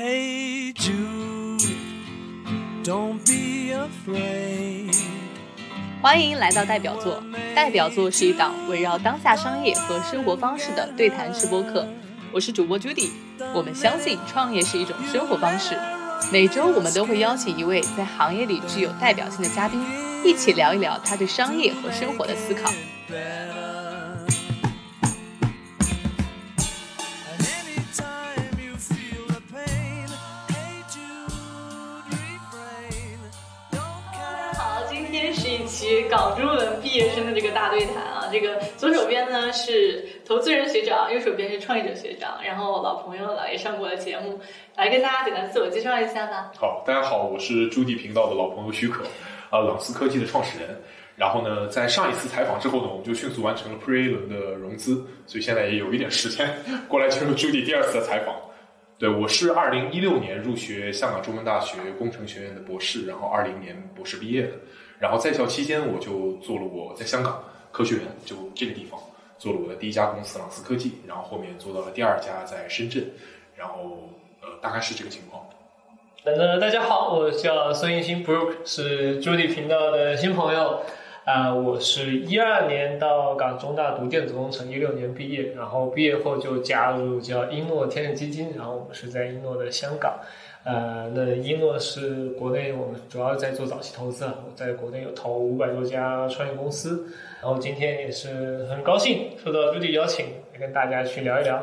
Hey Jude, don't be afraid. 欢迎来到代表作。代表作是一档围绕当下商业和生活方式的对谈式播客。我是主播 Judy。我们相信创业是一种生活方式。每周我们都会邀请一位在行业里具有代表性的嘉宾，一起聊一聊他对商业和生活的思考。港中文毕业生的这个大对谈啊。这个左手边呢是投资人学长，右手边是创业者学长，然后老朋友了，也上过了节目，来跟大家简单自我介绍一下吧。好，大家好，我是朱迪频道的老朋友许可，啊，朗思科技的创始人。然后呢，在上一次采访之后呢，我们就迅速完成了 Pre A 轮的融资，所以现在也有一点时间过来进入朱迪第二次的采访。对，我是二零一六年入学香港中文大学工程学院的博士，然后二零年博士毕业的。然后在校期间，我就做了我在香港科学园就这个地方做了我的第一家公司朗思科技，然后后面做到了第二家在深圳，然后呃大概是这个情况。呃，大家好，我叫孙艺兴，Brook 是 Judy 频道的新朋友。啊、我是一二年到港中大读电子工程，一六年毕业，然后毕业后就加入叫英诺天使基金，然后我们是在英诺的香港。呃，那英诺是国内我们主要在做早期投资啊，我在国内有投五百多家创业公司，然后今天也是很高兴受到朱迪邀请，来跟大家去聊一聊。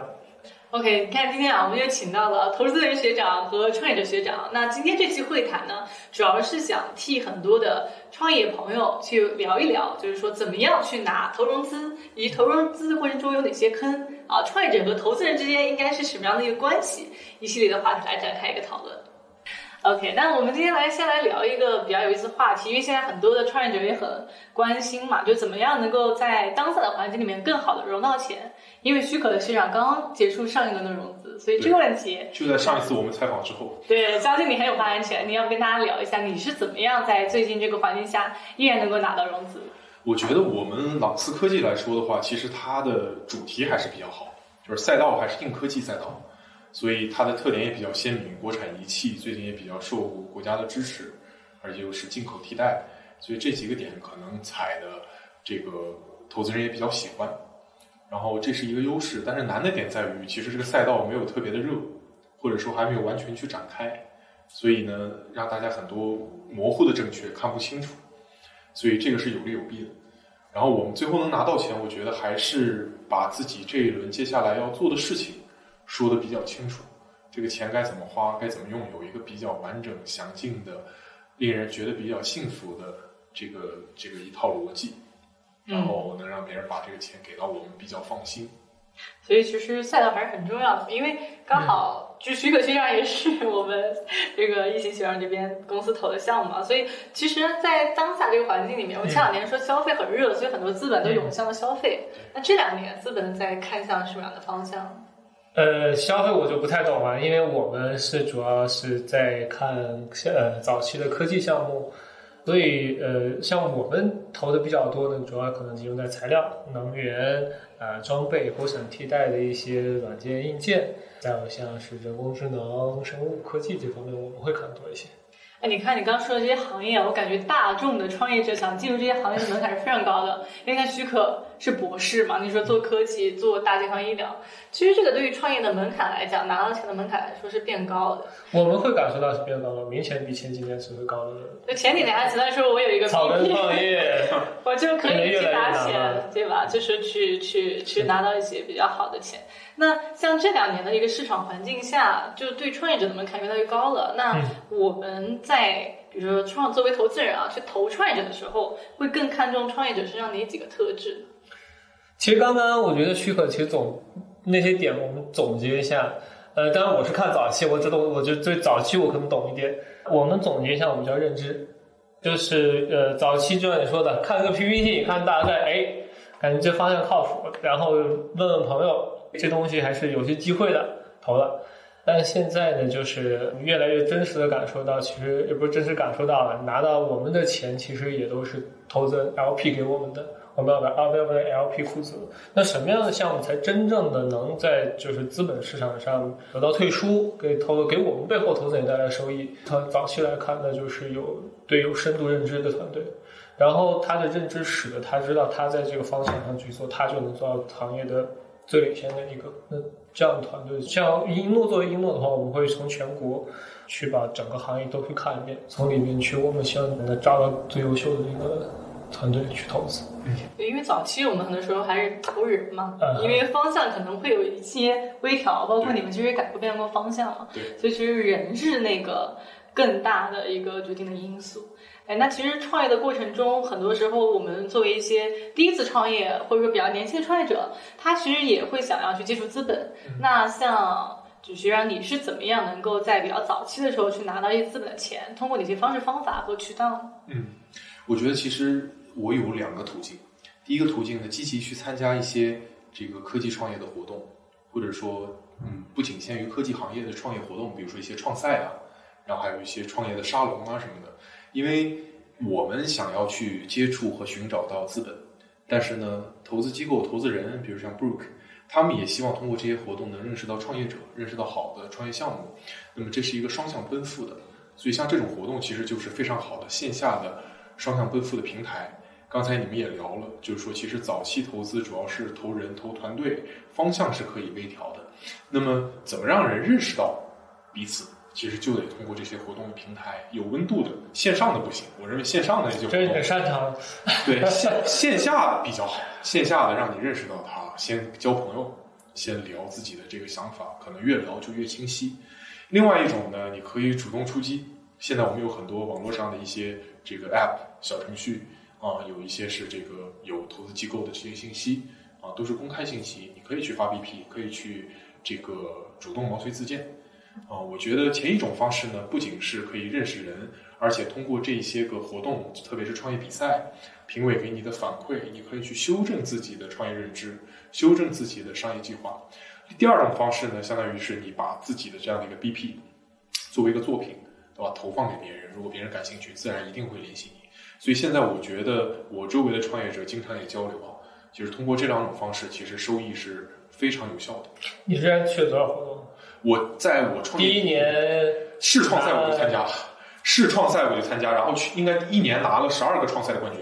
OK，你看今天啊，我们又请到了投资人学长和创业者学长。那今天这期会谈呢，主要是想替很多的创业朋友去聊一聊，就是说怎么样去拿投融资，以及投融资的过程中有哪些坑啊，创业者和投资人之间应该是什么样的一个关系，一系列的话题来展开一个讨论。OK，那我们今天来先来聊一个比较有意思的话题，因为现在很多的创业者也很关心嘛，就怎么样能够在当下的环境里面更好的融到钱。因为许可的学长刚刚结束上一轮的融资，所以这个问题，就在上一次我们采访之后，对，相信你很有发言权，你要跟大家聊一下你是怎么样在最近这个环境下依然能够拿到融资。我觉得我们朗思科技来说的话，其实它的主题还是比较好，就是赛道还是硬科技赛道，所以它的特点也比较鲜明。国产仪器最近也比较受国家的支持，而且又是进口替代，所以这几个点可能踩的这个投资人也比较喜欢。然后这是一个优势，但是难的点在于，其实这个赛道没有特别的热，或者说还没有完全去展开，所以呢，让大家很多模糊的正确看不清楚，所以这个是有利有弊的。然后我们最后能拿到钱，我觉得还是把自己这一轮接下来要做的事情说的比较清楚，这个钱该怎么花，该怎么用，有一个比较完整、详尽的，令人觉得比较幸福的这个这个一套逻辑。然后能让别人把这个钱给到我们比较放心。所以其实赛道还是很重要的，因为刚好就许可学长也是 我们这个一行学长这边公司投的项目嘛，所以其实，在当下这个环境里面，我前两年说消费很热，所以很多资本都涌向了消费。那这两年资本在看向什么样的方向？呃，消费我就不太懂了，因为我们是主要是在看呃早期的科技项目，所以呃，像我们投的比较多的，主要可能集中在材料、能源、呃装备、国产替代的一些软件硬件，再有像是人工智能、生物科技这方面，我们会看多一些。哎，你看你刚说的这些行业，我感觉大众的创业者想进入这些行业的门槛是非常高的。因为看许可是博士嘛，你说做科技、做大健康医疗，其实这个对于创业的门槛来讲，拿到钱的门槛来说是变高的。我们会感受到是变高了，明显比前几年是会高的。就前几年还只能说我有一个草根创业，我就可以去拿越越难钱，对吧？就是去去去拿到一些比较好的钱。那像这两年的一个市场环境下，就对创业者的门槛越来越高了。那我们在比如说创作为投资人啊，去投创业者的时候，会更看重创业者身上哪几个特质？其实刚刚我觉得许可其实总那些点我们总结一下，呃，当然我是看早期，我知道我就最早期我可能懂一点。我们总结一下，我们叫认知，就是呃早期就像你说的，看个 PPT，看大概，哎，感觉这方向靠谱，然后问问朋友，这东西还是有些机会的，投了。但现在呢，就是越来越真实的感受到，其实也不是真实感受到了，拿到我们的钱其实也都是投资 LP 给我们的，我们要给 Available 的 LP 负责。那什么样的项目才真正的能在就是资本市场上得到退出，给投给我们背后投资人带来收益？它早期来看呢，就是有对有深度认知的团队，然后他的认知使得他知道他在这个方向上去做，他就能做到行业的最领先的一个。那这样的团队，像一诺作为一诺的话，我们会从全国去把整个行业都去看一遍，从里面去，我们希望能抓到最优秀的一个团队去投资。对，因为早期我们很多时候还是投人嘛，嗯因为方向可能会有一些微调，包括你们其实也改过变过方向嘛，对所以其实人是那个更大的一个决定的因素。哎，那其实创业的过程中，很多时候我们作为一些第一次创业或者说比较年轻的创业者，他其实也会想要去接触资本。那像只是让你是怎么样能够在比较早期的时候去拿到一些资本的钱，通过哪些方式方法和渠道嗯？我觉得其实我有两个途径。第一个途径呢，积极去参加一些这个科技创业的活动，或者说，嗯，不仅限于科技行业的创业活动，比如说一些创赛啊，然后还有一些创业的沙龙啊什么的。因为我们想要去接触和寻找到资本，但是呢，投资机构、投资人，比如像 Brook，他们也希望通过这些活动能认识到创业者，认识到好的创业项目。那么这是一个双向奔赴的，所以像这种活动其实就是非常好的线下的双向奔赴的平台。刚才你们也聊了，就是说其实早期投资主要是投人、投团队，方向是可以微调的。那么怎么让人认识到彼此？其实就得通过这些活动的平台，有温度的，线上的不行。我认为线上的就这是你的擅长。对线线下比较好，线下的让你认识到他，先交朋友，先聊自己的这个想法，可能越聊就越清晰。另外一种呢，你可以主动出击。现在我们有很多网络上的一些这个 App 小程序啊，有一些是这个有投资机构的这些信息啊，都是公开信息，你可以去发 BP，可以去这个主动毛遂自荐。啊，我觉得前一种方式呢，不仅是可以认识人，而且通过这些个活动，特别是创业比赛，评委给你的反馈，你可以去修正自己的创业认知，修正自己的商业计划。第二种方式呢，相当于是你把自己的这样的一个 BP 作为一个作品，对吧？投放给别人，如果别人感兴趣，自然一定会联系。所以现在我觉得，我周围的创业者经常也交流啊，就是通过这两种方式，其实收益是非常有效的。你之前去了多少活动？我在我创业第一年市创赛我就参加了，市创赛我就参加，然后去应该一年拿了十二个创赛的冠军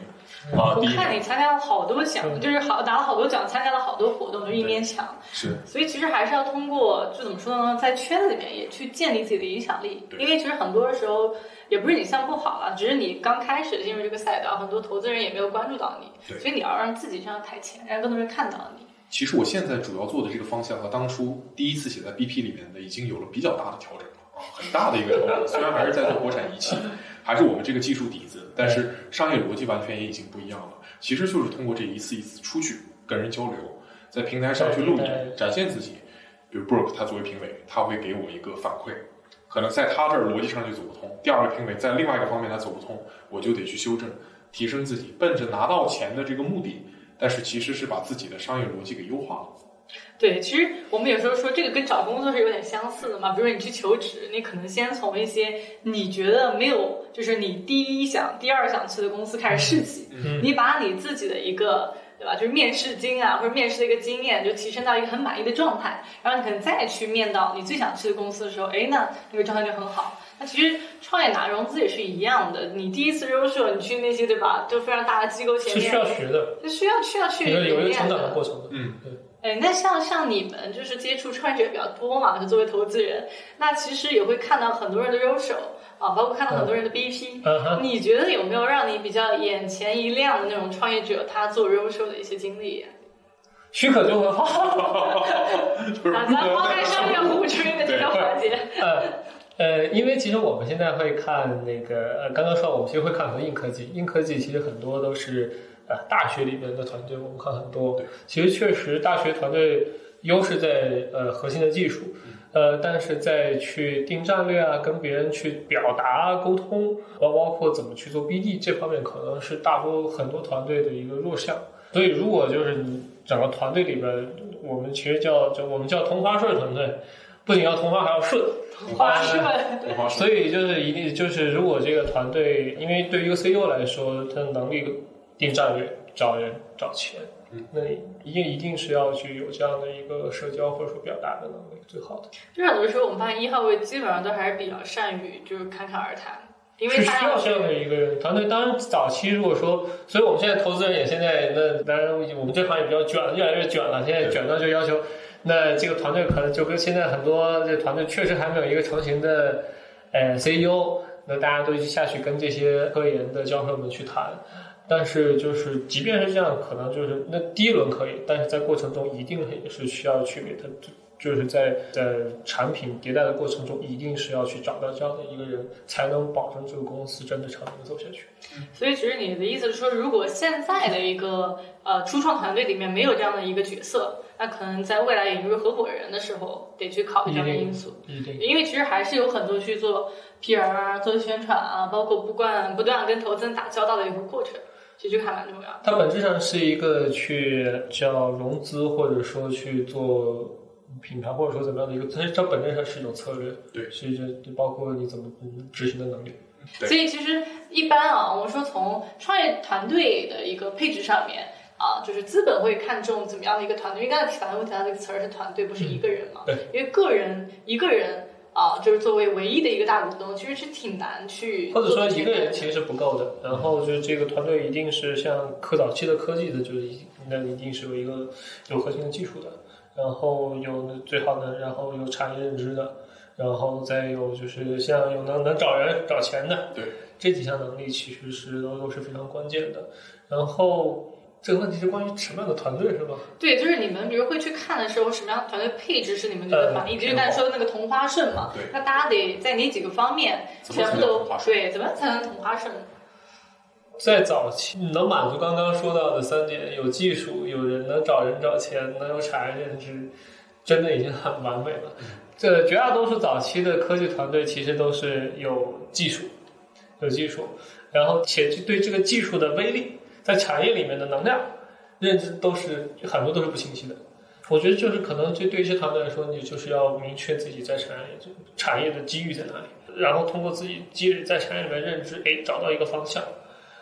啊，我看你参加了好多奖，嗯就是好拿了好多奖，参加了好多活动，就一面墙。是所以其实还是要通过，就怎么说呢，在圈子里面也去建立自己的影响力。对因为其实很多时候也不是你项目不好了，只是你刚开始进入这个赛道，很多投资人也没有关注到你。对所以你要让自己上台前，让更多人看到你。其实我现在主要做的这个方向和当初第一次写在 BP 里面的已经有了比较大的调整了啊，很大的一个调整。虽然还是在做国产仪器，还是我们这个技术底子，但是商业逻辑完全也已经不一样了。其实就是通过这一次一次出去跟人交流，在平台上去露对脸，展现自己。比如 Brooke 他作为评委，他会给我一个反馈，可能在他这儿逻辑上就走不通。第二个评委在另外一个方面他走不通，我就得去修正，提升自己，奔着拿到钱的这个目的。但是其实是把自己的商业逻辑给优化了。对，其实我们有时候说这个跟找工作是有点相似的嘛。比如说你去求职，你可能先从一些你觉得没有，就是你第一想、第二想去的公司开始试起。嗯你把你自己的一个对吧，就是面试经啊或者面试的一个经验，就提升到一个很满意的状态，然后你可能再去面到你最想去的公司的时候，哎，那那个状态就很好。那其实创业拿融资也是一样的，你第一次优秀，你去那些对吧，就非常大的机构前面，是需要学的，是需要需要去有有一个成长的的。过程的。嗯，哎，那像像你们就是接触创业者比较多嘛，就作为投资人，那其实也会看到很多人的优手啊，包括看到很多人的 BP。嗯哼，你觉得有没有让你比较眼前一亮的那种创业者他做优秀的一些经历？许可就很好。就是啊，咱抛开商业互吹的这个环节，呃呃，因为其实我们现在会看那个呃，刚刚说我们其实会看很多硬科技，硬科技其实很多都是呃大学里面的团队，我们看很多。其实确实大学团队优势在呃核心的技术，呃，但是在去定战略啊，跟别人去表达沟通，包包括怎么去做 BD 这方面，可能是大多很多团队的一个弱项。所以如果就是你整个团队里边，我们其实叫就我们叫同花顺团队，不仅要同花还要顺。花顺。所以就是一定就是，如果这个团队，因为对于一个 CEO 来说，他的能力定战略，找人找钱，嗯那一定一定是要去有这样的一个社交或者说表达的能力，最好的。就是很多时候我们发现一号位基本上都还是比较善于就是侃侃而谈，因为是他要需要这样的一个人团队。当然，早期如果说，所以我们现在投资人也现在那当然我们这行也比较卷，越来越卷了。现在卷到就要求，那这个团队可能就跟现在很多这团队确实还没有一个成型的呃 CEO，那大家都下去跟这些科研的教授们去谈。但是就是即便是这样，可能就是那第一轮可以，但是在过程中一定也是需要去给他。就是在在产品迭代的过程中，一定是要去找到这样的一个人，才能保证这个公司真的长久的走下去。所以其实你的意思是说，如果现在的一个呃初创团队里面没有这样的一个角色，那可能在未来引入合伙人的时候，得去考虑这样的因素。因为其实还是有很多去做 PR 啊、做宣传啊，包括不断不断跟投资人打交道的一个过程，这个还蛮重要的。它本质上是一个去叫融资，或者说去做品牌，或者说怎么样的一个，它它本质上是一种策略，对是一种包括你怎么嗯执行的能力。对所以其实一般啊，我们说从创业团队的一个配置上面啊，就是资本会看重怎么样的一个团队。因为刚才反复提到这个词儿是团队，不是一个人嘛？对。因为个人一个人啊，就是作为唯一的一个大股东，其实是挺难去或者说一个人其实是不够的，然后就是这个团队一定是像科早期的科技的，就是一那一定是有一个有核心的技术的，然后有最好的，然后有产业认知的，然后再有就是像有能能找人找钱的，对，这几项能力其实是都都是非常关键的。然后这个问题是关于什么样的团队是吧？对，就是你们比如会去看的时候，什么样的团队配置是你们觉得满意？呃就是刚才说的那个同花顺嘛。对那大家得在哪几个方面全部都对，怎么才能同花顺？在早期能满足刚刚说到的三点，有技术、有人能找人找钱，能有产业认知，真的已经很完美了。这绝大多数早期的科技团队其实都是有技术，有技术，然后且对这个技术的威力，在产业里面的能量认知都是很多都是不清晰的。我觉得就是可能这对一些团队来说，你就是要明确自己在产业产业的机遇在哪里，然后通过自己积累在产业里面认知，哎，找到一个方向。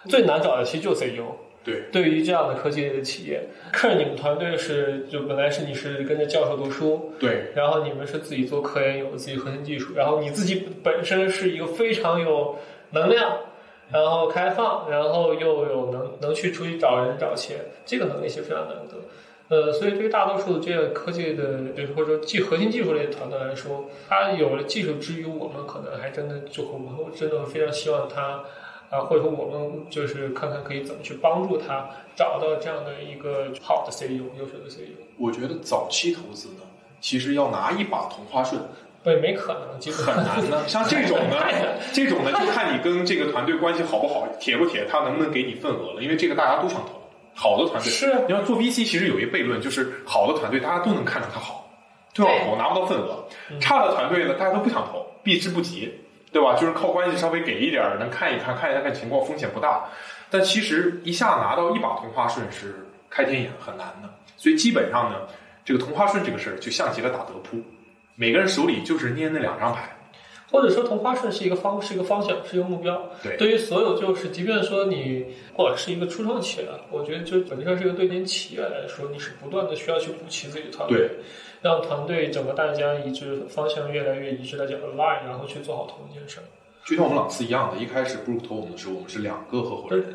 最难找的其实就是 CEO。对，对于这样的科技类的企业，看你们团队是就本来是你是跟着教授读书，对，然后你们是自己做科研，有自己核心技术，然后你自己本身是一个非常有能量，然后开放，然后又有能能去出去找人找钱，这个能力是非常难得。呃，所以对于大多数这个科技的，就是或者说技核心技术类的团队来说，它有了技术之余，我们可能还真的就我们真的非常希望它。啊，或者说我们就是看看可以怎么去帮助他找到这样的一个好的 CEO，优秀的 CEO。我觉得早期投资呢，其实要拿一把同花顺对，没可能，基本很难的。像这种呢，这种呢就看你跟这个团队关系好不好，铁不铁，他能不能给你份额了。因为这个大家都想投，好的团队是啊你要做 VC，其实有一悖论，就是好的团队大家都能看出他好，就要投，拿不到份额；差的团队呢，大家都不想投，避之不及。对吧？就是靠关系稍微给一点儿，能看一看，看一下看情况，风险不大。但其实一下拿到一把同花顺是开天眼，很难的。所以基本上呢，这个同花顺这个事儿就像极了打德扑，每个人手里就是捏那两张牌。或者说同花顺是一个方，是一个方向，是一个目标。对对于所有就是，即便说你或者是一个初创企业，我觉得就本质上是一个对您企业来说，你是不断的需要去补齐自己的团队。对。让团队整个大家一致方向越来越一致，大家 align，然后去做好同一件事儿。就像我们朗斯一样的，一开始布鲁克投我们的时候，我们是两个合伙人，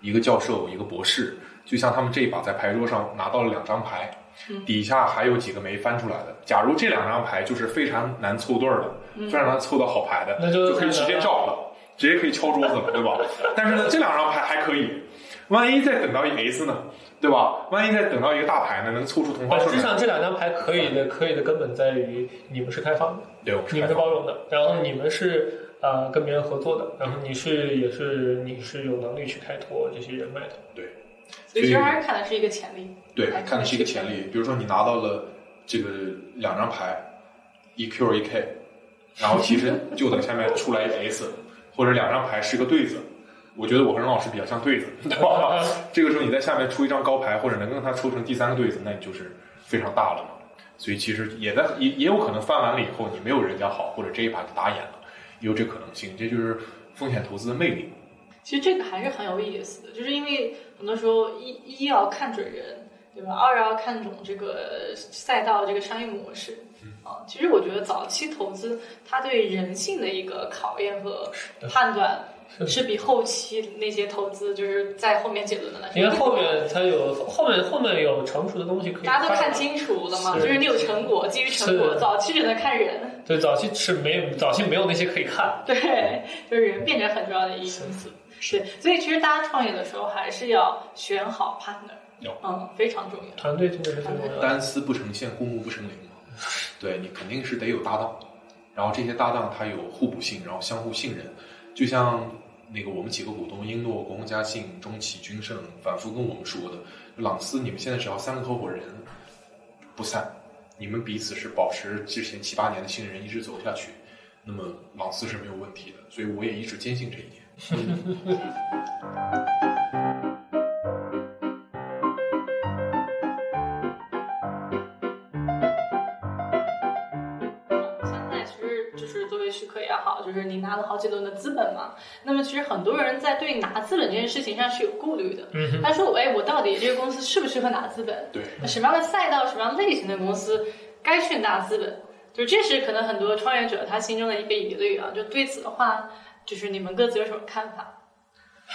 一个教授，一个博士。就像他们这一把在牌桌上拿到了两张牌，底下还有几个没翻出来的。假如这两张牌就是非常难凑对儿的，非常难凑到好牌的，那就可以直接照了，直接可以敲桌子了，对吧？但是呢，这两张牌还可以，万一再等到一 S 呢？对吧？万一再等到一个大牌呢，能凑出同花顺实际上这两张牌可以的，可以的根本在于你们是开放的，对，我们是你们是包容的，然后你们是呃跟别人合作的，然后你是也是你是有能力去开拓这些人脉的。所以其实还是看的是一个潜力。对，看的是一个潜力。比如说你拿到了这个两张牌，一 Q 一 K，然后其实就等下面出来一 S，或者两张牌是个对子。我觉得我和任老师比较像对子，对吧？这个时候你在下面出一张高牌，或者能跟他抽成第三个对子，那你就是非常大了嘛。所以其实也在也也有可能翻完了以后，你没有人家好，或者这一把就打眼了，也有这可能性。这就是风险投资的魅力。其其实这个还是很有意思的，就是因为很多时候一一要看准人，对吧？二要看懂这个赛道这个商业模式。啊，其实我觉得早期投资它对人性的一个考验和判断，是比后期那些投资就是在后面结论的来说，因为后面它有后面后面有成熟的东西可以大家都看清楚了嘛，就是你有成果，基于成果，早期只能看人。对，早期是没有早期没有那些可以看。对，就是人变成很重要的一个因素。是，所以其实大家创业的时候还是要选好 partner，有嗯，非常重要。团队真的是最重要。单丝不成线，孤木不成林嘛。对你肯定是得有搭档，然后这些搭档他有互补性，然后相互信任。就像那个我们几个股东英诺、国宏嘉信、中企、君盛反复跟我们说的，朗思你们现在只要三个合伙人不散，你们彼此是保持之前七八年的信任，一直走下去，那么朗思是没有问题的。所以我也一直坚信这一点。现在其实就是作为许可也好，就是你拿了好几轮的资本嘛。那么其实很多人在对拿资本这件事情上是有顾虑的。嗯，他说：“哎，我到底这个公司适不适合拿资本？对，什么样的赛道、什么样类型的公司该去拿资本？就这是可能很多创业者他心中的一个疑虑啊。就对此的话，就是你们各自有什么看法？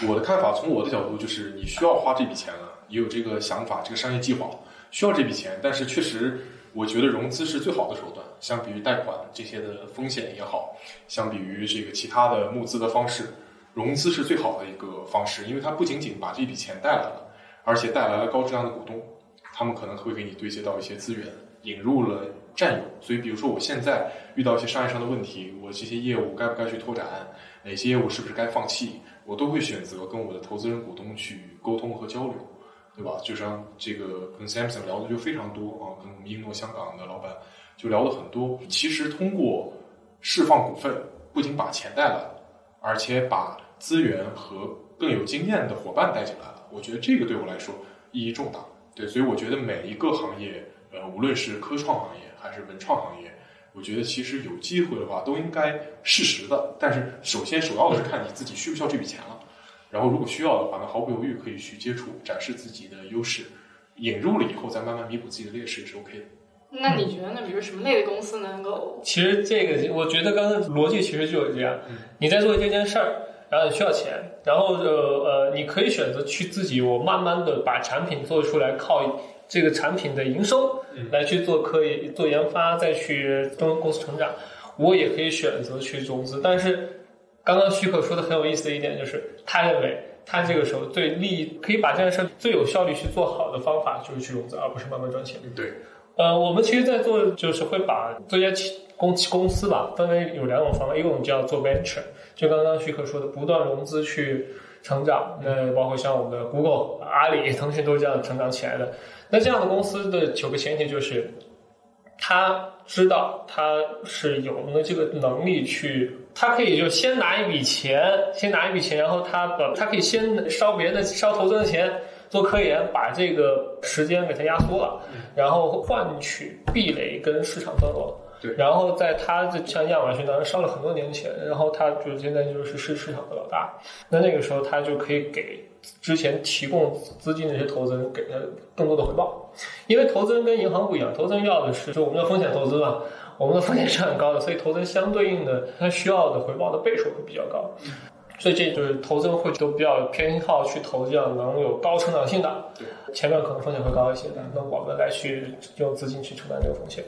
我的看法，从我的角度就是，你需要花这笔钱了，也有这个想法，这个商业计划，需要这笔钱。但是确实，我觉得融资是最好的手段，相比于贷款这些的风险也好，相比于这个其他的募资的方式，融资是最好的一个方式，因为它不仅仅把这笔钱带来了，而且带来了高质量的股东，他们可能会给你对接到一些资源，引入了战友。所以，比如说我现在遇到一些商业上的问题，我这些业务该不该去拓展，哪些业务是不是该放弃？我都会选择跟我的投资人股东去沟通和交流，对吧？就像这个跟 Samson 聊的就非常多啊，跟我们英诺香港的老板就聊了很多。其实通过释放股份，不仅把钱带来了，而且把资源和更有经验的伙伴带进来了。我觉得这个对我来说意义重大。对，所以我觉得每一个行业，呃，无论是科创行业还是文创行业，我觉得其实有机会的话，都应该适时的。但是首先首要的是看你自己需不需要这笔钱了。然后如果需要的话，那毫不犹豫可以去接触，展示自己的优势，引入了以后再慢慢弥补自己的劣势也是 OK 的。那你觉得那？比如什么类的公司能够？其实这个我觉得刚才逻辑其实就是这样嗯，你在做这件事儿，然后你需要钱，然后呃呃，你可以选择去自己我慢慢的把产品做出来，靠这个产品的营收嗯来去做科研做研发，再去中公司成长。我也可以选择去融资，但是刚刚许可说的很有意思的一点就是，他认为他这个时候最利益可以把这件事最有效率去做好的方法就是去融资，而不是慢慢赚钱。对，呃，我们其实，在做就是会把这些企公公司吧分为有两种方法，一种叫做 venture，就刚刚许可说的，不断融资去成长。那包括像我们的 Google、阿里、腾讯都是这样成长起来的。那这样的公司的九个前提就是，他知道他是有那这个能力去，他可以就先拿一笔钱，先拿一笔钱，然后他把他可以先烧别人的烧投资人的钱。做科研，把这个时间给它压缩了，然后换取壁垒跟市场份额。对然后在他这像亚马逊当时烧了很多年钱，然后他就现在就是市市场的老大。那那个时候他就可以给之前提供资金的这些投资人给他更多的回报，因为投资人跟银行不一样，投资人要的是就我们的风险投资嘛，我们的风险是很高的，所以投资人相对应的他需要的回报的倍数会比较高。所以这就是投资人会都比较偏好去投这样能有高成长性的，对，前面可能风险会高一些的，那我们来去用资金去承担这个风险。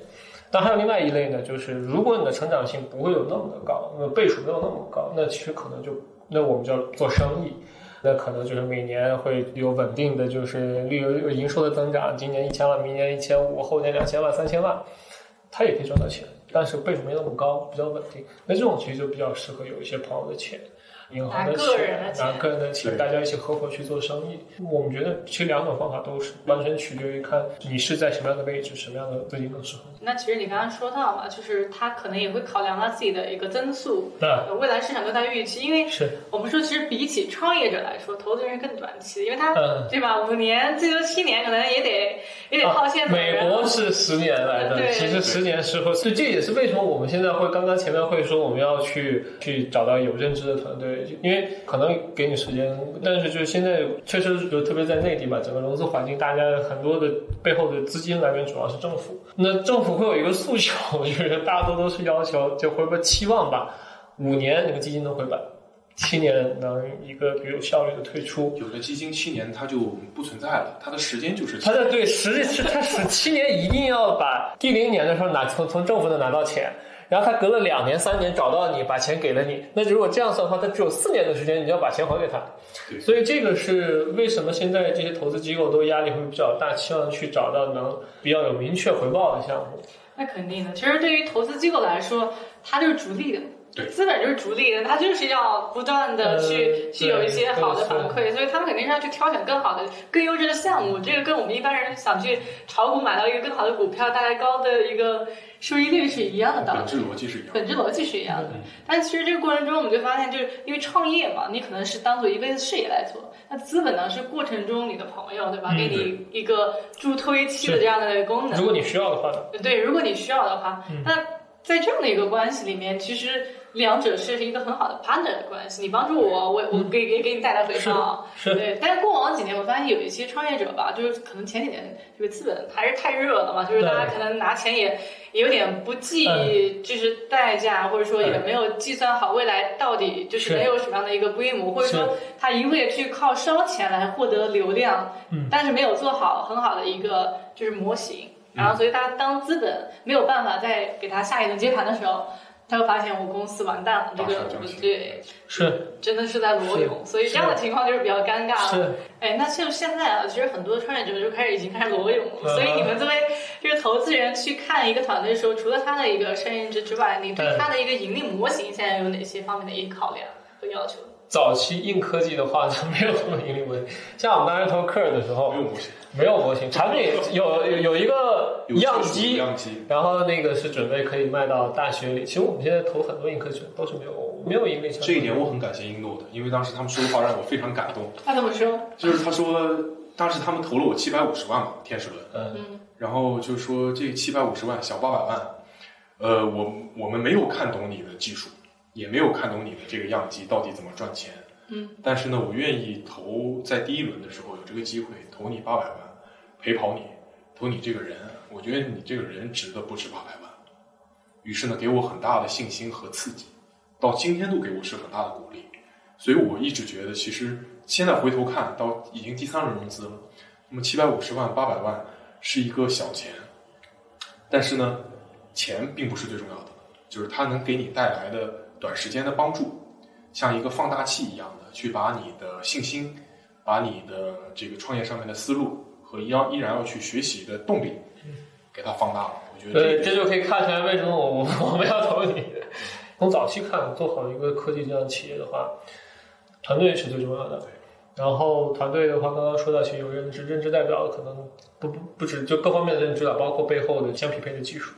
但还有另外一类呢，就是如果你的成长性不会有那么的高，那倍数没有那么高，那其实可能就那我们就要做生意，那可能就是每年会有稳定的就是利润营收的增长，今年一千万，明年一千五，后年两千万、三千万，它也可以赚到钱，但是倍数没那么高，比较稳定。那这种其实就比较适合有一些朋友的钱。银行的拿个人的钱，钱拿个人的钱，大家一起合伙去做生意。我们觉得其实两种方法都是完全取决于看你是在什么样的位置，什么样的资金更适合你。那其实你刚刚说到嘛，就是他可能也会考量他自己的一个增速，那呃未来市场对他预期，因为是，我们说，其实比起创业者来说，投资人更短期，因为他、嗯对吧？五年最多七年，可能也得也得套现。美国是十年来的，对其实十年之后，所以这也是是为什么我们现在会刚刚前面会说我们要去去找到有认知的团队，因为可能给你时间，但是就是现在确实就特别在内地吧，整个融资环境，大家很多的背后的资金来源主要是政府。那政府会有一个诉求，就是大多都是要求就回本期望吧，五年那个基金能回本，七年能一个比如有效率的退出。有的基金七年它就不存在了，它的时间就是它的对实际是它十七年一定要把第零年的时候拿从从政府那拿到钱，然后他隔了两年三年找到你把钱给了你，那如果这样算的话，他只有四年的时间你要把钱还给他。对所以这个是为什么现在这些投资机构都压力会比较大，希望去找到能比较有明确回报的项目。那肯定的。其实对于投资机构来说，它就是逐利的。对资本就是逐利的，他就是要不断的去、呃去有一些好的反馈，所以他们肯定是要去挑选更好的、更优质的项目。这个跟我们一般人想去炒股买到一个更好的股票带来高的一个收益率是一样的道理本。质逻辑是一样的。本质逻辑是一样的嗯，但其实这个过程中，我们就发现，就是因为创业嘛，你可能是当做一辈子事业来做，那资本呢是过程中你的朋友，对吧？嗯给你一个助推器的这样的功能。如果你需要的话呢？对，如果你需要的话，嗯那在这样的一个关系里面，其实两者是一个很好的 partner 的关系。你帮助我，我我给给给你带来回报。对，但是过往几年，我发现有一些创业者吧，就是可能前几年这个资本还是太热了嘛，就是大家可能拿钱也也有点不计嗯就是代价，或者说也没有计算好未来到底就是是能有什么样的一个规模，或者说他一味地去靠烧钱来获得流量，嗯但是没有做好很好的一个就是模型。然后，所以他当资本没有办法再给他下一轮接盘的时候，他会发现我公司完蛋了，这个对，是真的是在裸泳，所以这样的情况就是比较尴尬了。是，哎，那就现在啊，其实很多创业者就开始已经开始裸泳了。嗯所以你们作为这个投资人去看一个团队的时候，除了他的一个胜任值之外，你对嗯他的一个盈利模型现在有哪些方面的一个考量和要求？早期硬科技的话，它没有什么盈利模型。像我们当时投科尔的时候没，有模型，没有模型，产品有有有一个样机，样机，然后那个是准备可以卖到大学里。其实我们现在投很多硬科技都是没有没有盈利。这一点我很感谢英诺的，因为当时他们说的话让我非常感动。他怎么说？就是他说，当时他们投了我七百五十万嘛，天使轮，嗯嗯然后就说这七百五十万小八百万，呃，我我们没有看懂你的技术，也没有看懂你的这个样机到底怎么赚钱，嗯，但是呢，我愿意投在第一轮的时候有这个机会投你八百万，陪跑你，投你这个人，我觉得你这个人值得不止八百万，于是呢，给我很大的信心和刺激，到今天都给我是很大的鼓励，所以我一直觉得，其实现在回头看到已经第三轮融资了，那么七百五十万、八百万是一个小钱，但是呢，钱并不是最重要的，就是它能给你带来的短时间的帮助，像一个放大器一样的去把你的信心、把你的这个创业上面的思路和要依然要去学习的动力，给它放大了。我觉得对，这这就可以看出来为什么我我我们要投你。从早期看，做好一个科技这样的企业的话，团队是最重要的。然后团队的话，刚刚说到，其实有认知，认知代表可能不不不止就各方面的认知了，包括背后的相匹配的技术。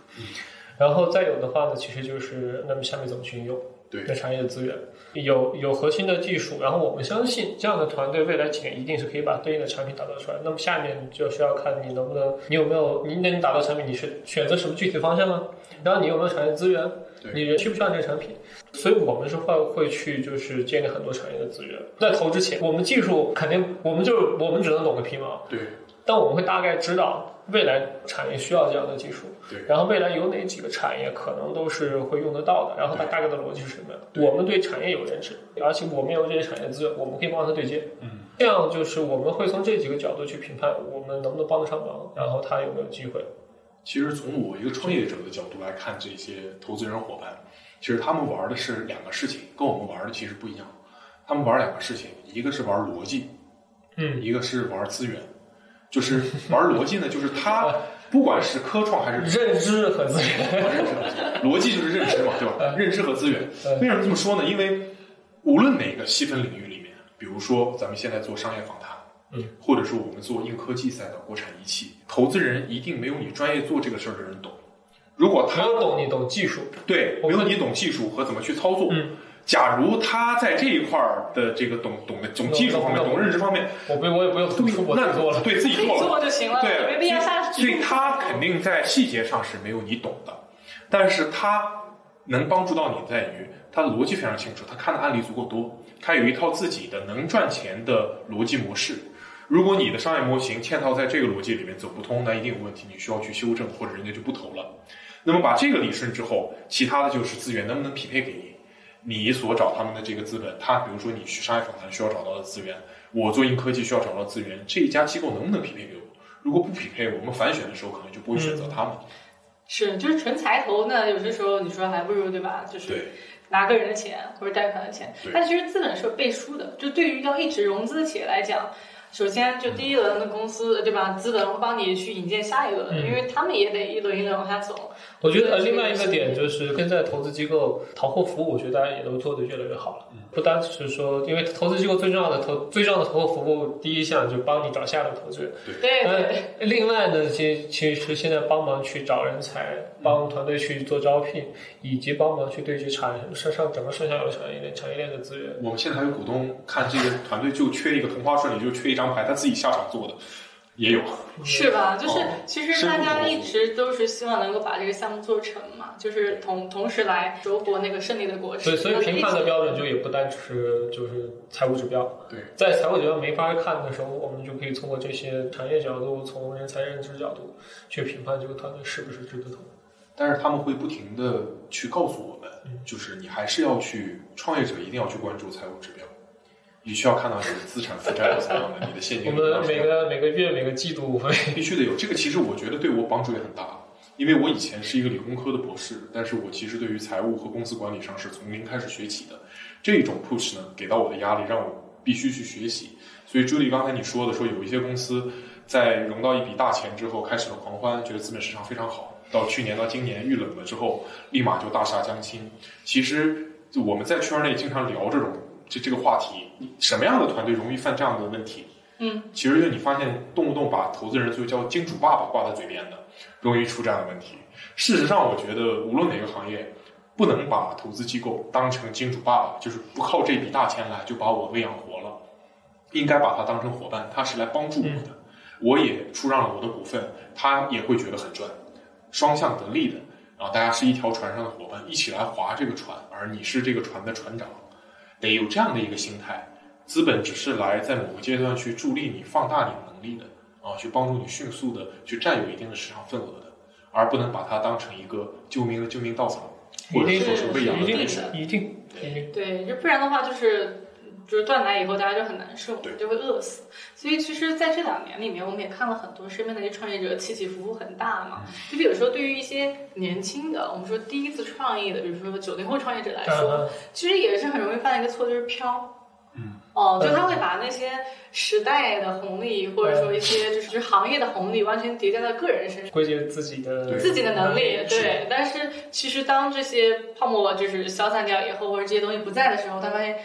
然后再有的话呢，其实就是那么下面怎么去运用对那产业的资源，有有核心的技术，然后我们相信这样的团队未来几年一定是可以把对应的产品打造出来。那么下面就是要看你能不能，你有没有你那你打造产品，你是选择什么具体的方向呢？然后你有没有产业资源？你人需不需要这个产品？所以我们是会会去就是建立很多产业的资源。在投之前，我们技术肯定我们就我们只能懂个皮毛，对但我们会大概知道未来产业需要这样的技术，对然后未来有哪几个产业可能都是会用得到的，然后它大概的逻辑是什么样。我们对产业有认知，而且我们有这些产业资源，我们可以帮它对接。嗯，这样就是我们会从这几个角度去评判我们能不能帮得上忙，然后他有没有机会。其实从我一个创业者的角度来看，这些投资人伙伴，其实他们玩的是两个事情，跟我们玩的其实不一样。他们玩两个事情，一个是玩逻辑，嗯，一个是玩资源。就是玩逻辑呢，就是他不管是科创还是 认知和资源。认知和资源，逻辑就是认知嘛，对吧？认知和资源。嗯为什么这么说呢？因为无论哪个细分领域里面，比如说咱们现在做商业访谈，嗯，或者说我们做硬科技赛道、国产仪器，投资人一定没有你专业做这个事儿的人懂。如果他没有懂你懂技术，对，没有你懂技术和怎么去操作。嗯，假如他在这一块儿的这个懂懂的懂技术方面、懂懂认知方面，我不我也不用那己做了。对自己做了，做就行了，对，没必要下所以他肯定在细节上是没有你懂的。但是他能帮助到你在于，他逻辑非常清楚，他看的案例足够多，他有一套自己的能赚钱的逻辑模式。如果你的商业模型嵌套在这个逻辑里面走不通，那一定有问题，你需要去修正，或者人家就不投了。那么把这个理顺之后，其他的就是资源能不能匹配给你，你所找他们的这个资本，他比如说你去商业访谈需要找到的资源，我做硬科技需要找到资源，这一家机构能不能匹配给我？如果不匹配，我们反选的时候可能就不会选择他们。是，就是纯财投呢，有些时候你说还不如对吧？就是。拿个人的钱或者贷款的钱，但其实资本是有背书的。就对于要一直融资的企业来讲，首先就第一轮的公司对吧，资本会帮你去引荐下一轮，嗯因为他们也得一轮一轮往下走。我觉得呃另外一个点就是，现在投资机构淘货服务，我觉得大家也都做得越来越好了。不单只是说，因为投资机构最重要的投最重要的投货服务，第一项就帮你找下一个投资人。对呃，另外呢，其其实现在帮忙去找人才，帮团队去做招聘，以及帮忙去对接产上上整个上下游产业链产业链的资源。我们现在还有股东看这个团队就缺一个同花顺里就缺一张牌，他自己下场做的也有。是吧？就是哦其实大家一直都是希望能够把这个项目做成嘛，就是同同时来收获那个胜利的果实。所以，所以评判的标准就也不单只是就是财务指标。对，在财务指标没法看的时候，我们就可以通过这些产业角度，从人才认知角度去评判这个团队是不是值得投。但是他们会不停的去告诉我们嗯，就是你还是要去创业者一定要去关注财务指标，你需要看到你的资产负债有怎样的，你的现金 我们每个每个月、每个季度会 必须得有这个。其实我觉得对我帮助也很大，因为我以前是一个理工科的博士，但是我其实对于财务和公司管理上是从零开始学起的。这种 push 呢，给到我的压力让我必须去学习。所以朱莉刚才你说的，说有一些公司在融到一笔大钱之后开始了狂欢，觉得资本市场非常好，到去年到今年遇冷了之后，立马就大厦将倾。其实我们在圈内经常聊这种这这个话题，什么样的团队容易犯这样的问题？嗯，其实就你发现动不动把投资人就叫金主爸爸挂在嘴边的，容易出这样的问题。事实上，我觉得无论哪个行业，不能把投资机构当成金主爸爸，就是不靠这笔大钱来就把我喂养活了，应该把它当成伙伴，他是来帮助我的。我也出让了我的股份，他也会觉得很赚，双向得利的。然后大家是一条船上的伙伴，一起来划这个船，而你是这个船的船长，得有这样的一个心态。资本只是来在某个阶段去助力你、放大你的能力的啊，去帮助你迅速的去占有一定的市场份额的，而不能把它当成一个救命的救命稻草，或者说是喂养一定的对象。一定一定。对，就不然的话就是。就是断奶以后，大家就很难受，对就会饿死。所以其实，在这两年里面，我们也看了很多身边的一些创业者起起伏伏很大嘛。就比如说，对于一些年轻的，我们说第一次创业的，比如说九零后创业者来说，嗯其实也是很容易犯的一个错，就是飘。嗯。哦，就他会把那些时代的红利，或者说一些就是就是行业的红利，完全叠加在个人身上。归结自己的自己的能力，对。但是其实当这些泡沫就是消散掉以后，或者这些东西不在的时候，他发现，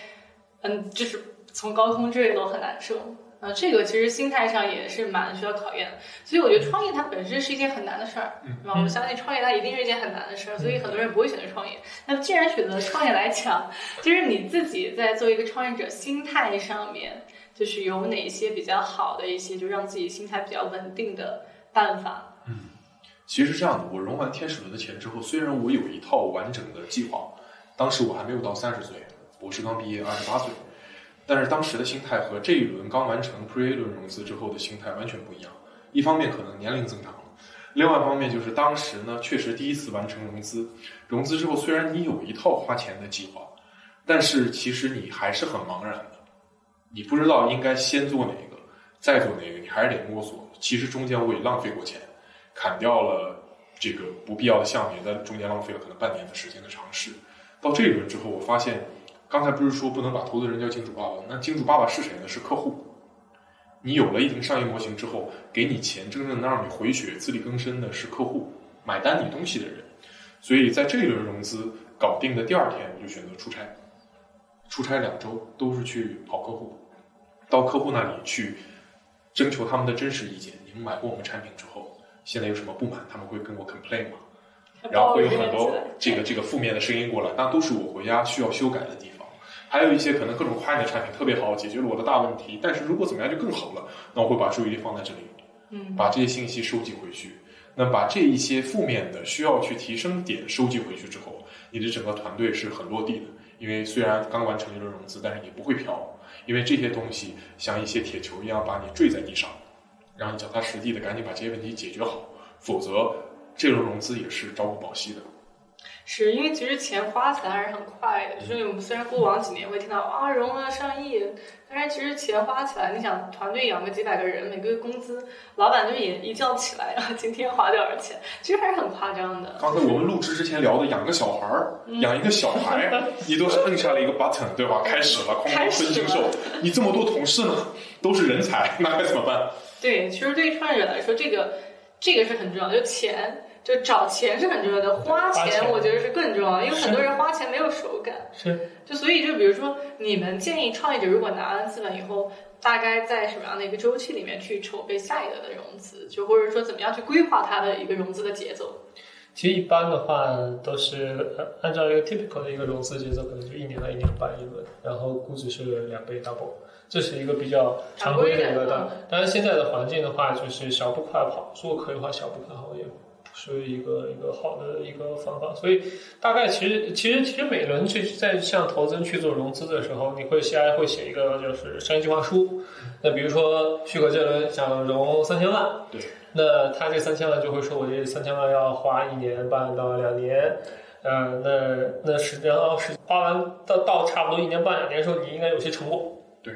嗯，就是从高空坠落很难受。啊，这个其实心态上也是蛮需要考验的。所以我觉得创业它本身是一件很难的事儿，对吧？我相信创业它一定是一件很难的事儿，所以很多人不会选择创业。那既然选择创业来讲，就是你自己在作为一个创业者，心态上面就是有哪些比较好的一些，就让自己心态比较稳定的办法？嗯其实是这样的，我融完天使轮的钱之后，虽然我有一套完整的计划，当时我还没有到三十岁，我是刚毕业，二十八岁，但是当时的心态和这一轮刚完成 Pre A 轮融资之后的心态完全不一样。一方面可能年龄增长了，另外一方面就是当时呢，确实第一次完成融资，融资之后虽然你有一套花钱的计划，但是其实你还是很茫然的，你不知道应该先做哪个，再做哪个，你还是得摸索。其实中间我也浪费过钱。砍掉了这个不必要的项目，也在中间浪费了可能半年的时间的尝试。到这一轮之后，我发现，刚才不是说不能把投资人叫金主爸爸？那金主爸爸是谁呢？是客户。你有了一定商业模型之后，给你钱，真正能让你回血、自力更生的是客户，买单你东西的人。所以在这一轮融资搞定的第二天，我就选择出差，出差两周都是去跑客户，到客户那里去征求他们的真实意见。你们买过我们产品之后。现在有什么不满，他们会跟我 complain 吗？然后会有很多这个这个负面的声音过来，那都是我回家需要修改的地方。还有一些可能各种夸你的产品特别好，解决了我的大问题，但是如果怎么样就更好了，那我会把注意力放在这里，嗯，把这些信息收集回去。那把这一些负面的需要去提升点收集回去之后，你的整个团队是很落地的。因为虽然刚完成一轮融资，但是你不会飘，因为这些东西像一些铁球一样把你坠在地上，然后你脚踏实地的赶紧把这些问题解决好，否则这轮融资也是朝不保夕的。是因为其实钱花起来还是很快的，就是我们虽然过往几年会听到啊融了上亿，但是其实钱花起来，你想团队养个几百个人，每个月工资，老板就也一觉起来啊，今天花多少钱，其实还是很夸张的。刚才我们录制之前聊的养个小孩儿，养一个小孩，你都是摁下了一个 button，对吧？开始了，哐哐开始了分金兽。你这么多同事呢，都是人才，那该怎么办？对，其实对于创业者来说，这个这个是很重要的，就钱。就找钱是很重要的，花花钱我觉得是更重要的，因为很多人花钱没有手感。是就所以就比如说，你们建议创业者如果拿完资本以后，大概在什么样的一个周期里面去筹备下一轮的融资？就或者说怎么样去规划它的一个融资的节奏？其实一般的话都是呃按照一个 typical 的一个融资节奏，可能就一年到一年半一轮，然后估值是两倍 double，这是一个比较常规的一个的。当然现在的环境的话，就是小步快跑，如果可以的话，小步快跑也不是一个一个好的一个方法。所以大概其实其实其实每轮去在向投资人去做融资的时候，你会 CI 会写一个就是商业计划书。那比如说许可这轮想融三千万，对。那他这三千万就会说，我这三千万要花一年半到两年，呃，那那实际上是花完到到差不多一年半两年的时候，你应该有些成果。对。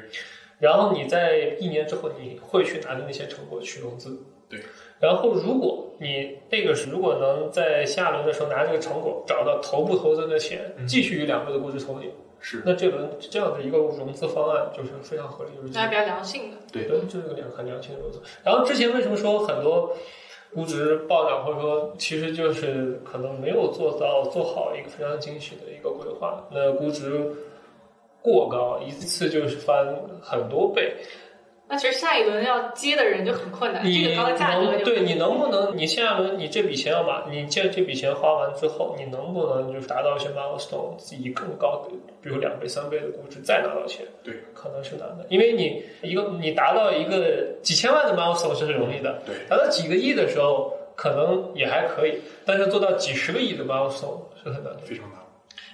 然后你在一年之后，你会去拿着那些成果去融资。对。然后如果你那个是如果能在下轮的时候拿这个成果找到头部投资人的钱，继续与两倍的估值投你，是那这轮这样的一个融资方案就是非常合理，就是那比较良性的。对对，就是个良很良性的融资。然后之前为什么说很多估值暴涨，或者说其实就是可能没有做到做好一个非常精细的一个规划，那估值过高，一次就是翻很多倍。那其实下一轮要接的人就很困难，这个高的价格对你能不能，你下一轮你这笔钱要把你这这笔钱花完之后，你能不能就是达到一些 milestone，以更高的，比如两倍、三倍的估值再拿到钱？对，可能是难的，因为你一个你达到一个几千万的 milestone 是很容易的，对，达到几个亿的时候可能也还可以，但是做到几十个亿的 milestone 是很难的。非常难。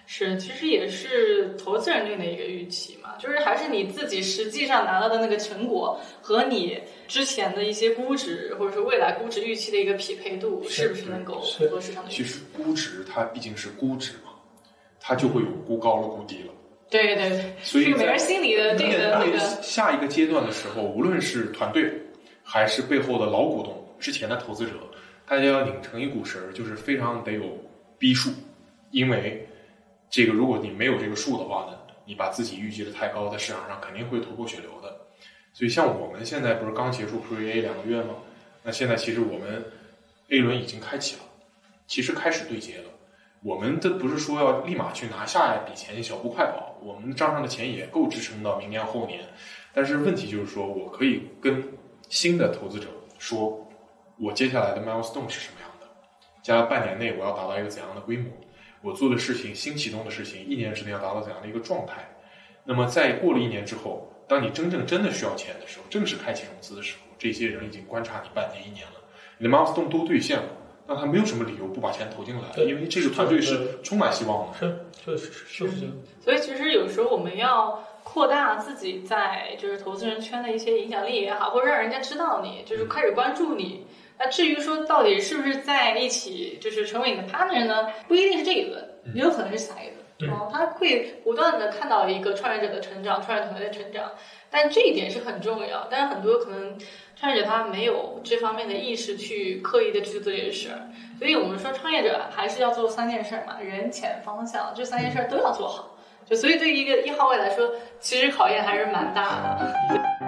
是，其实也是投资人对你的一个预期嘛，就是还是你自己实际上拿到的那个成果和你之前的一些估值，或者说未来估值预期的一个匹配度，是是不是能够是符合市场的预期？其实估值它毕竟是估值嘛，它就会有估高了、估低了。对对对，所以每个人心里的这个那个，下一个阶段的时候，无论是团队还是背后的老股东、之前的投资者，大家要拧成一股绳儿，就是非常得有逼数，因为这个如果你没有这个数的话呢，你把自己预计的太高，在市场上肯定会头破血流的。所以像我们现在不是刚结束 Pre A 两个月吗？那现在其实我们 A 轮已经开启了，其实开始对接了。我们这不是说要立马去拿下一笔钱小步快跑，我们账上的钱也够支撑到明年后年。但是问题就是说我可以跟新的投资者说，我接下来的 milestone 是什么样的，将来半年内我要达到一个怎样的规模，我做的事情新启动的事情一年之内要达到怎样的一个状态。那么在过了一年之后，当你真正真的需要钱的时候，正式开启融资的时候，这些人已经观察你半年一年了，你的 milestone 都兑现了。那他没有什么理由不把钱投进来，因为这个团队是充满希望的。是，是是就是这样。所以其实有时候我们要扩大自己在就是投资人圈的一些影响力也好，或者让人家知道你，就是开始关注你。那至于说到底是不是在一起，就是成为你的 partner 呢？不一定是这一轮，也有可能是下一轮。对哦，他会不断的看到一个创业者的成长，创业团队的成长，但这一点是很重要。但是很多可能创业者他没有这方面的意识去刻意的去做这些事儿，所以我们说创业者还是要做三件事儿嘛，人、钱、方向，这三件事儿都要做好。就所以对于一个一号位来说，其实考验还是蛮大的。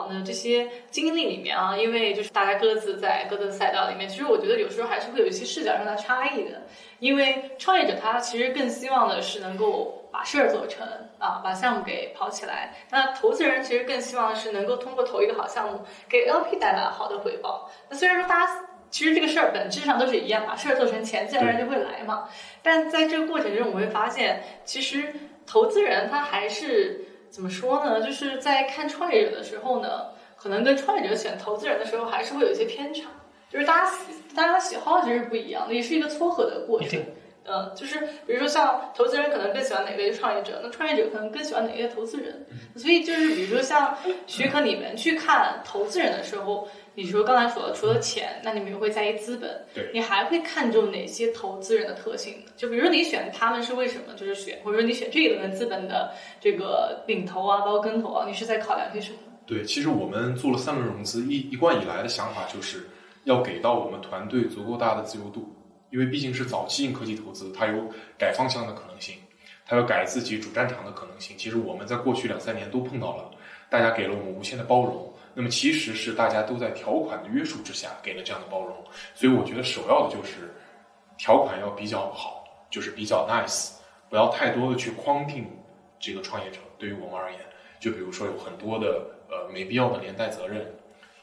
往的这些经历里面啊，因为就是大家各自在各自的赛道里面，其实我觉得有时候还是会有一些视角上的差异的。因为创业者他其实更希望的是能够把事儿做成啊，把项目给跑起来。那投资人其实更希望的是能够通过投一个好项目，给 LP 带来好的回报。那虽然说大家其实这个事儿本质上都是一样把，事儿做成钱自然而然就会来嘛。但在这个过程中，我会发现，其实投资人他还是怎么说呢？就是在看创业者的时候呢，可能跟创业者选投资人的时候还是会有一些偏差，就是大家喜大家喜好其实不一样的，也是一个撮合的过程嗯，就是比如说像投资人可能更喜欢哪类创业者，那创业者可能更喜欢哪类投资人。所以就是比如说像许可你们去看投资人的时候，你说刚才说的除了钱，那你们也会在意资本，对你还会看重哪些投资人的特性呢？就比如说你选他们是为什么？就是选，或者说你选这一轮的资本的这个领头啊，包括跟投啊，你是在考量些什么？对，其实我们做了三轮融资，一一贯以来的想法就是要给到我们团队足够大的自由度，因为毕竟是早期硬科技投资，它有改方向的可能性，它有改自己主战场的可能性。其实我们在过去两三年都碰到了，大家给了我们无限的包容。那么其实是大家都在条款的约束之下给了这样的包容，所以我觉得首要的就是条款要比较好，就是比较 nice，不要太多的去框定这个创业者。对于我们而言，就比如说有很多的呃没必要的连带责任，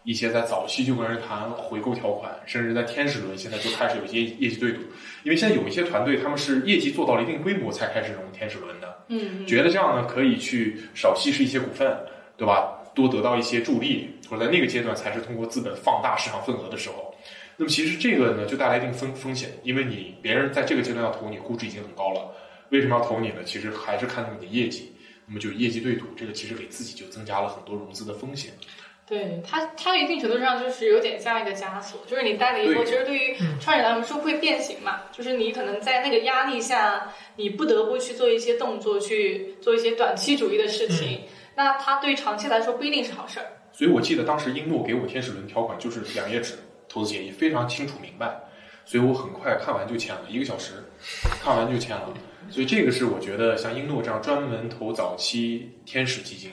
一些在早期就跟人谈回购条款，甚至在天使轮现在就开始有一些业绩对赌，因为现在有一些团队他们是业绩做到了一定规模才开始融天使轮的，嗯，觉得这样呢可以去少稀释一些股份，对吧？多得到一些助力，或者在那个阶段才是通过资本放大市场份额的时候。那么其实这个呢就带来一定风风险，因为你别人在这个阶段要投你，估值已经很高了，为什么要投你呢？其实还是看重你的业绩，那么就业绩对赌，这个其实给自己就增加了很多融资的风险。对它，它一定程度上就是有点像一个枷锁，就是你戴了以后，其实对于创业者来说会变形嘛，就是你可能在那个压力下，你不得不去做一些动作，去做一些短期主义的事情，那它对长期来说不一定是好事儿。所以我记得当时英诺给我天使轮条款就是两页纸投资协议，非常清楚明白，所以我很快看完就签了，一个小时看完就签了。所以这个是我觉得像英诺这样专门投早期天使基金，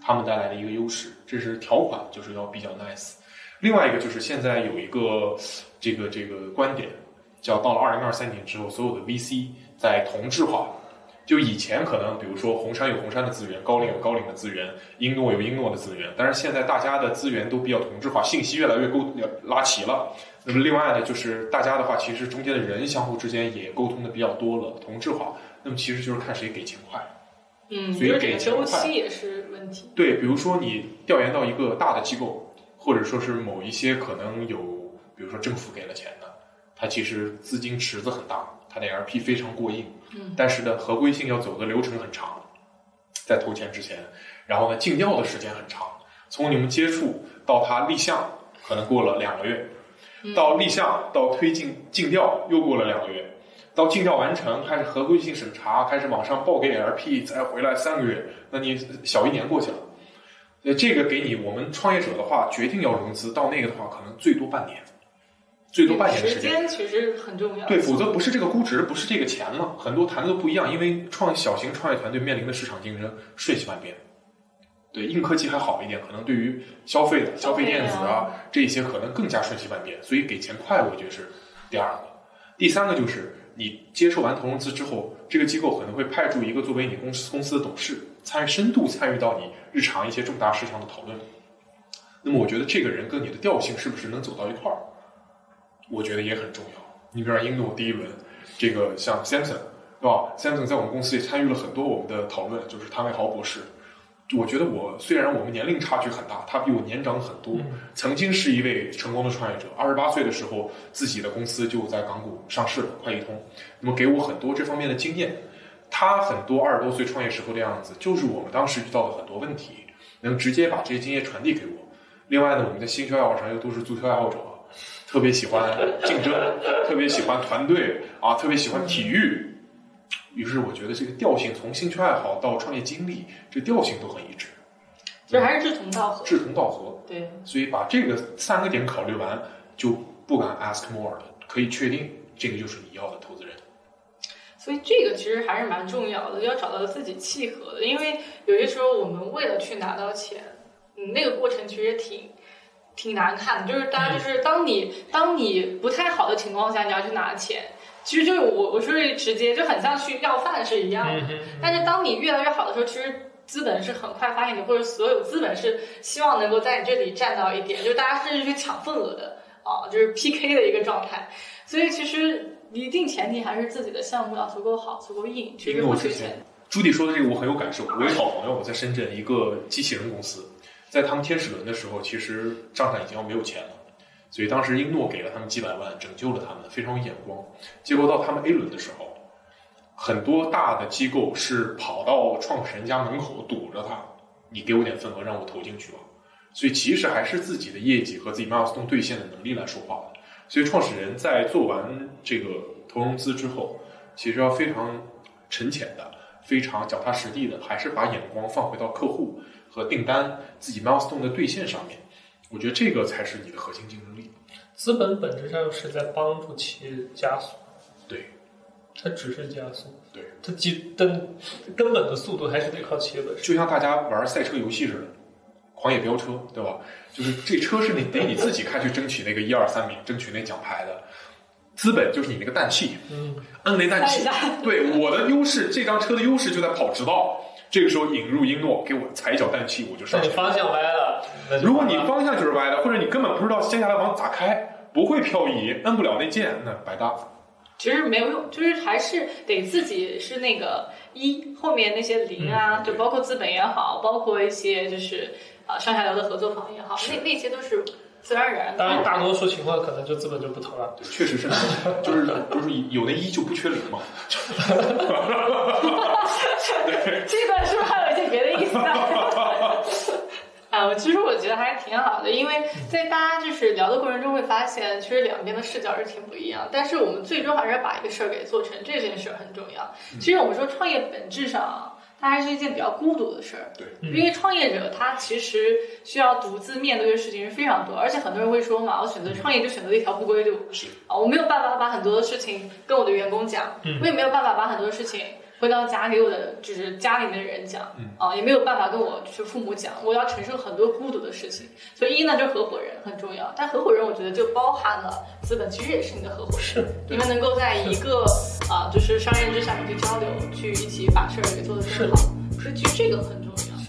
他们带来的一个优势，这是条款就是要比较 nice。另外一个就是现在有一个这个这个观点，叫到了二零二三年之后，所有的 VC 在同质化。就以前可能，比如说红杉有红杉的资源，高瓴有高瓴的资源，英诺有英诺的资源，但是现在大家的资源都比较同质化，信息越来越沟拉齐了。那么另外呢，就是大家的话，其实中间的人相互之间也沟通的比较多了，同质化。那么其实就是看谁给钱快。嗯，所以给钱快期也是问题。对，比如说你调研到一个大的机构，或者说是某一些可能有，比如说政府给了钱的，它其实资金池子很大，它的 LP 非常过硬，嗯，但是呢，合规性要走的流程很长，在投钱之前，然后呢，尽调的时间很长，从你们接触到它立项，可能过了两个月，到立项到推进尽调又过了两个月。到尽调完成，开始合规性审查，开始往上报给 LP，再回来三个月，那你小一年过去了。所以这个给你我们创业者的话，决定要融资，到那个的话，可能最多半年，最多半年的时时间。间其实很重要。对，否则不是这个估值，不是这个钱了，很多谈的都不一样。因为创小型创业团队面临的市场竞争瞬息万变。对，硬科技还好一点，可能对于消费的消费电子啊这些可能更加瞬息万变，所以给钱快，我觉得是第二个。第三个就是你接受完投融资之后，这个机构可能会派驻一个作为你公司公司的董事，参与深度参与到你日常一些重大事项的讨论。那么我觉得这个人跟你的调性是不是能走到一块儿，我觉得也很重要。你比如说英诺第一轮，这个像 Samson 对吧？Samson 在我们公司也参与了很多我们的讨论，就是汤伟豪博士。我觉得我虽然我们年龄差距很大，他比我年长很多，曾经是一位成功的创业者。二十八岁的时候，自己的公司就在港股上市了，快易通。那么给我很多这方面的经验。他很多二十多岁创业时候的样子，就是我们当时遇到的很多问题，能直接把这些经验传递给我。另外呢，我们在新球爱好上又都是足球爱好者，特别喜欢竞争，特别喜欢团队啊，特别喜欢体育。于是我觉得这个调性从兴趣爱好到创业经历，这调性都很一致，其实还是志同道合。志同道合。对，所以把这个三个点考虑完，就不敢 ask more 了，可以确定这个就是你要的投资人。所以这个其实还是蛮重要的，要找到自己契合的。因为有些时候我们为了去拿到钱，嗯，那个过程其实挺挺难看的。就是大家就是当你当你不太好的情况下，你要去拿钱，其实就是我我说这直接就很像去要饭是一样的。嗯但是当你越来越好的时候，其实资本是很快发现你，或者所有资本是希望能够在你这里占到一点，就是大家甚至去抢份额的。啊，就是 PK 的一个状态。所以其实一定前提还是自己的项目要足够好、足够硬，这个我之不缺钱。朱迪说的这个我很有感受。我有好朋友，我在深圳一个机器人公司，在他们天使轮的时候，其实账上已经要没有钱了，所以当时英诺给了他们几百万，拯救了他们，非常有眼光。结果到他们 A 轮的时候，很多大的机构是跑到创始人家门口堵着他，你给我点份额让我投进去吧。所以其实还是自己的业绩和自己 milestone 兑现的能力来说话的。所以创始人在做完这个投融资之后，其实要非常沉潜的、非常脚踏实地的，还是把眼光放回到客户和订单、自己 milestone 的兑现上面。我觉得这个才是你的核心竞争力。资本本质上是在帮助企业加速，对它只是加速，对，它基根根本的速度还是得靠企业本身。就像大家玩赛车游戏似的，狂野飙车，对吧？就是这车是你得你自己开去争取那个一二三名，争取那奖牌的。资本就是你那个氮气，嗯，摁那氮气。对我的优势，这张车的优势就在跑直道。这个时候引入英诺，给我踩一脚氮气，我就上方向歪了，那如果你方向就是歪的，或者你根本不知道接下来往咋开，不会漂移，摁不了那键，那白搭。其实没有用，就是还是得自己是那个一后面那些零啊，就包括资本也好，包括一些就是啊、上下游的合作方也好，那那些都是自然而然的。当然，大多数情况可能就资本就不投了。对确实是，就是就是有那一就不缺零嘛。对，这段是不是还有一些别的意思啊？啊，我其实我觉得还挺好的，因为在大家就是聊的过程中会发现，其实两边的视角是挺不一样。但是我们最终还是要把一个事儿给做成，这件事儿很重要。其实我们说创业本质上啊，它还是一件比较孤独的事儿。对，因为创业者他其实需要独自面对的事情是非常多，而且很多人会说嘛，我选择创业就选择了一条不归路。是啊，我没有办法把很多的事情跟我的员工讲，我也没有办法把很多事情回到家给我的就是家里面的人讲，啊，也没有办法跟我就是父母讲，我要承受很多孤独的事情。所以一呢，就是合伙人很重要，但合伙人我觉得就包含了资本，其实也是你的合伙人，是你们能够在一个啊、就是商业之下面去交流，去一起把事儿给做得更好，所以其实这个很重要。